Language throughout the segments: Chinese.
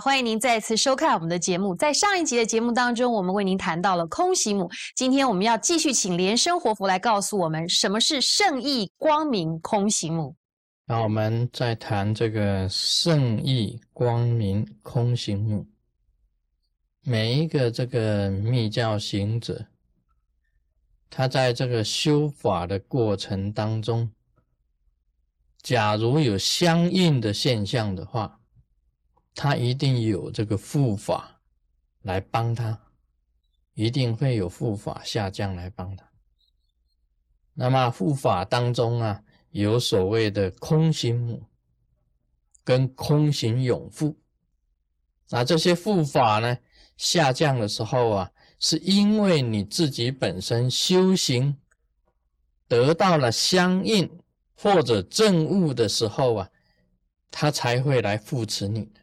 欢迎您再次收看我们的节目。在上一集的节目当中，我们为您谈到了空行母。今天我们要继续请莲生活佛来告诉我们，什么是圣意光明空行母。那我们再谈这个圣意光明空行母。每一个这个密教行者，他在这个修法的过程当中，假如有相应的现象的话，他一定有这个护法来帮他，一定会有护法下降来帮他。那么护法当中啊，有所谓的空行母跟空行永护。那这些护法呢下降的时候啊，是因为你自己本身修行得到了相应或者正悟的时候啊，他才会来扶持你的。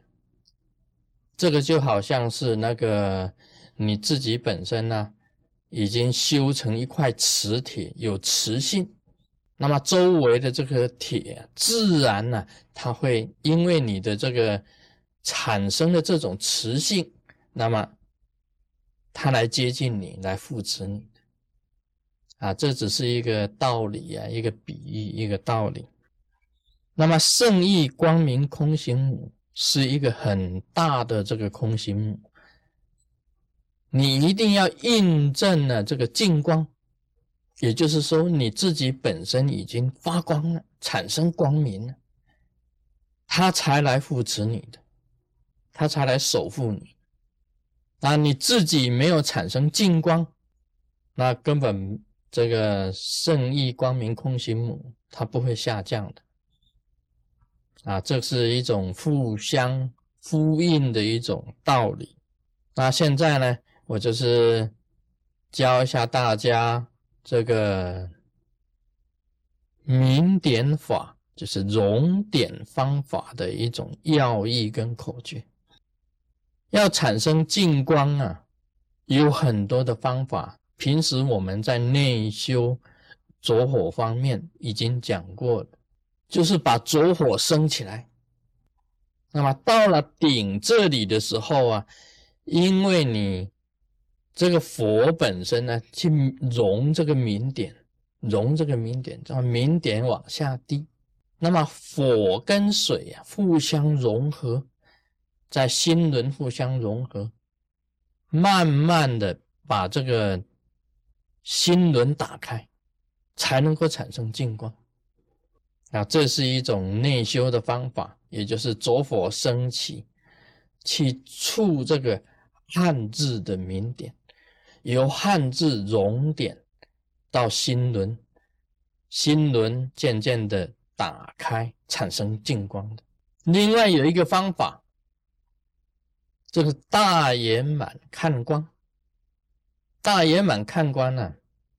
这个就好像是那个你自己本身呢，已经修成一块磁铁，有磁性，那么周围的这个铁自然呢，它会因为你的这个产生的这种磁性，那么它来接近你，来扶持你啊，这只是一个道理啊，一个比喻，一个道理。那么圣意光明空行母。是一个很大的这个空心木，你一定要印证了这个净光，也就是说你自己本身已经发光了，产生光明了，他才来扶持你的，他才来守护你。那你自己没有产生净光，那根本这个圣意光明空心木它不会下降的。啊，这是一种互相呼应的一种道理。那现在呢，我就是教一下大家这个明点法，就是熔点方法的一种要义跟口诀。要产生净光啊，有很多的方法。平时我们在内修着火方面已经讲过了。就是把烛火升起来，那么到了顶这里的时候啊，因为你这个火本身呢，去融这个明点，融这个明点，让明点往下滴，那么火跟水啊互相融合，在心轮互相融合，慢慢的把这个心轮打开，才能够产生净光。啊，这是一种内修的方法，也就是着火升起，去触这个汉字的明点，由汉字熔点到心轮，心轮渐渐的打开，产生净光的。另外有一个方法，这个大圆满看光，大圆满看光呢。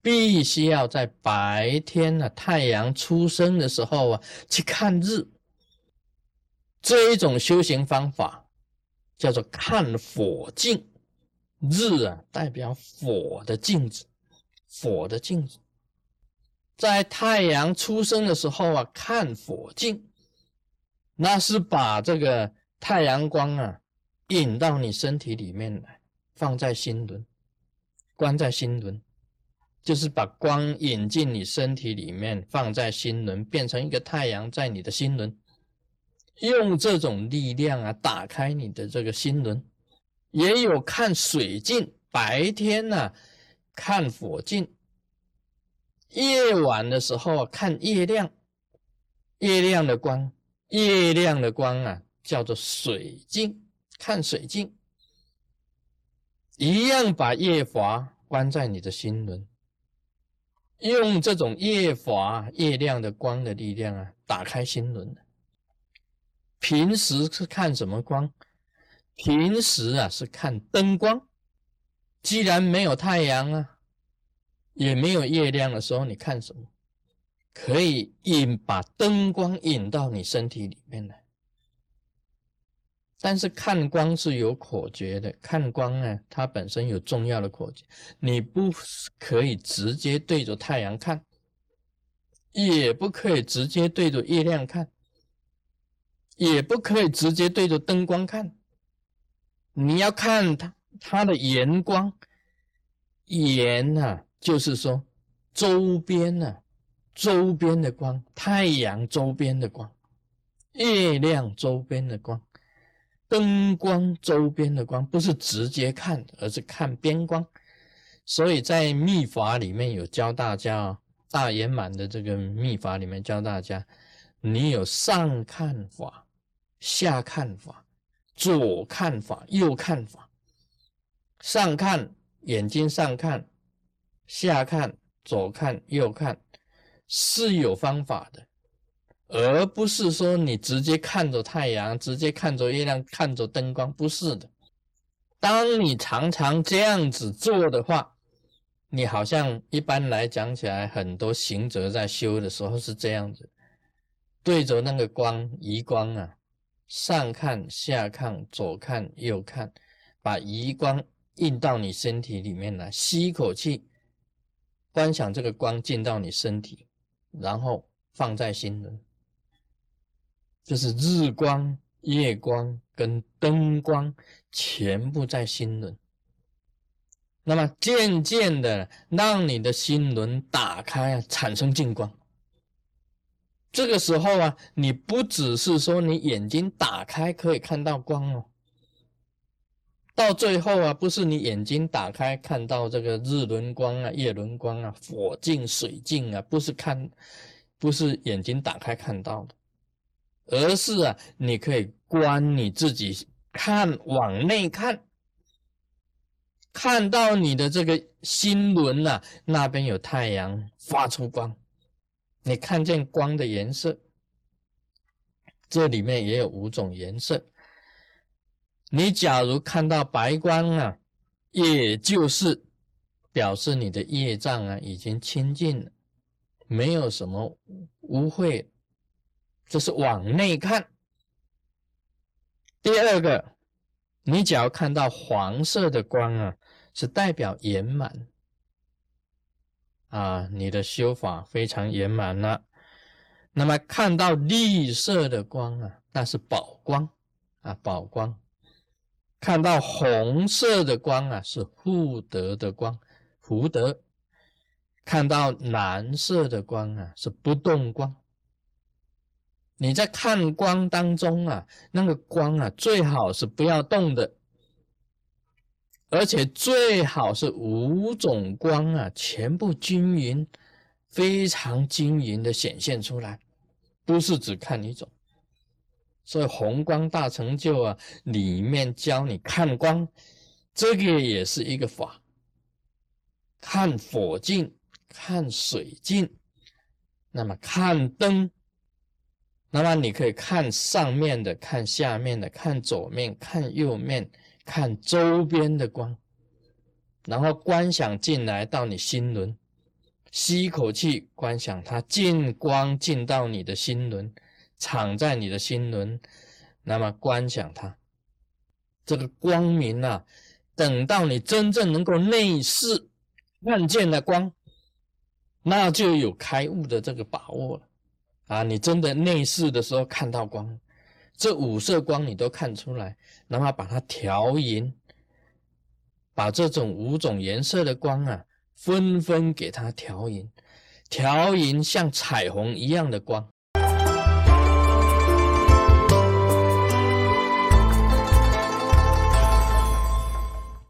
必须要在白天呢，太阳出生的时候啊，去看日。这一种修行方法叫做看火镜。日啊，代表火的镜子，火的镜子。在太阳出生的时候啊，看火镜，那是把这个太阳光啊引到你身体里面来，放在心轮，关在心轮。就是把光引进你身体里面，放在心轮，变成一个太阳在你的心轮，用这种力量啊，打开你的这个心轮。也有看水镜，白天呢看火镜，夜晚的时候看月亮，月亮的光，月亮的光啊叫做水镜，看水镜，一样把夜华关在你的心轮。用这种夜华、月亮的光的力量啊，打开心轮。平时是看什么光？平时啊是看灯光。既然没有太阳啊，也没有月亮的时候，你看什么？可以引把灯光引到你身体里面来。但是看光是有口诀的，看光呢，它本身有重要的口诀，你不可以直接对着太阳看，也不可以直接对着月亮看，也不可以直接对着灯光看，你要看它它的延光，延啊，就是说周边啊，周边的光，太阳周边的光，月亮周边的光，灯光周边的光，不是直接看，而是看边光。所以在秘法里面有教大家，大圆满的这个秘法里面教大家，你有上看法、下看法。左看法，右看法。上看眼睛上看，下看左看右看，是有方法的，而不是说你直接看着太阳，直接看着月亮，看着灯光，不是的。当你常常这样子做的话，你好像一般来讲起来，很多行者在修的时候是这样子，对着那个光移光啊。上看下看左看右看，把余光印到你身体里面来，吸一口气，观想这个光进到你身体，然后放在心轮，就是日光、夜光跟灯光全部在心轮。那么渐渐的让你的心轮打开啊，产生净光。这个时候啊，你不只是说你眼睛打开可以看到光哦，到最后啊，不是你眼睛打开看到这个日轮光啊、夜轮光啊、火镜、水镜啊，不是看，不是眼睛打开看到的，而是啊，你可以观你自己看，往内看，看到你的这个心轮呐，那边有太阳发出光。你看见光的颜色，这里面也有五种颜色。你假如看到白光啊，也就是表示你的业障啊已经清净了，没有什么污秽，这是往内看。第二个，你只要看到黄色的光啊，是代表圆满。啊，你的修法非常圆满了。那么看到绿色的光啊，那是宝光啊，宝光。看到红色的光啊，是福德的光，福德。看到蓝色的光啊，是不动光。你在看光当中啊，那个光啊，最好是不要动的。而且最好是五种光啊，全部均匀，非常均匀的显现出来，不是只看一种。所以红光大成就啊，里面教你看光，这个也是一个法。看火镜，看水镜，那么看灯，那么你可以看上面的，看下面的，看左面，看右面。看周边的光，然后观想进来到你心轮，吸一口气，观想它进光进到你的心轮，藏在你的心轮，那么观想它这个光明啊，等到你真正能够内视看见了光，那就有开悟的这个把握了啊！你真的内视的时候看到光。这五色光你都看出来，然后把它调匀，把这种五种颜色的光啊，纷纷给它调匀，调匀像彩虹一样的光，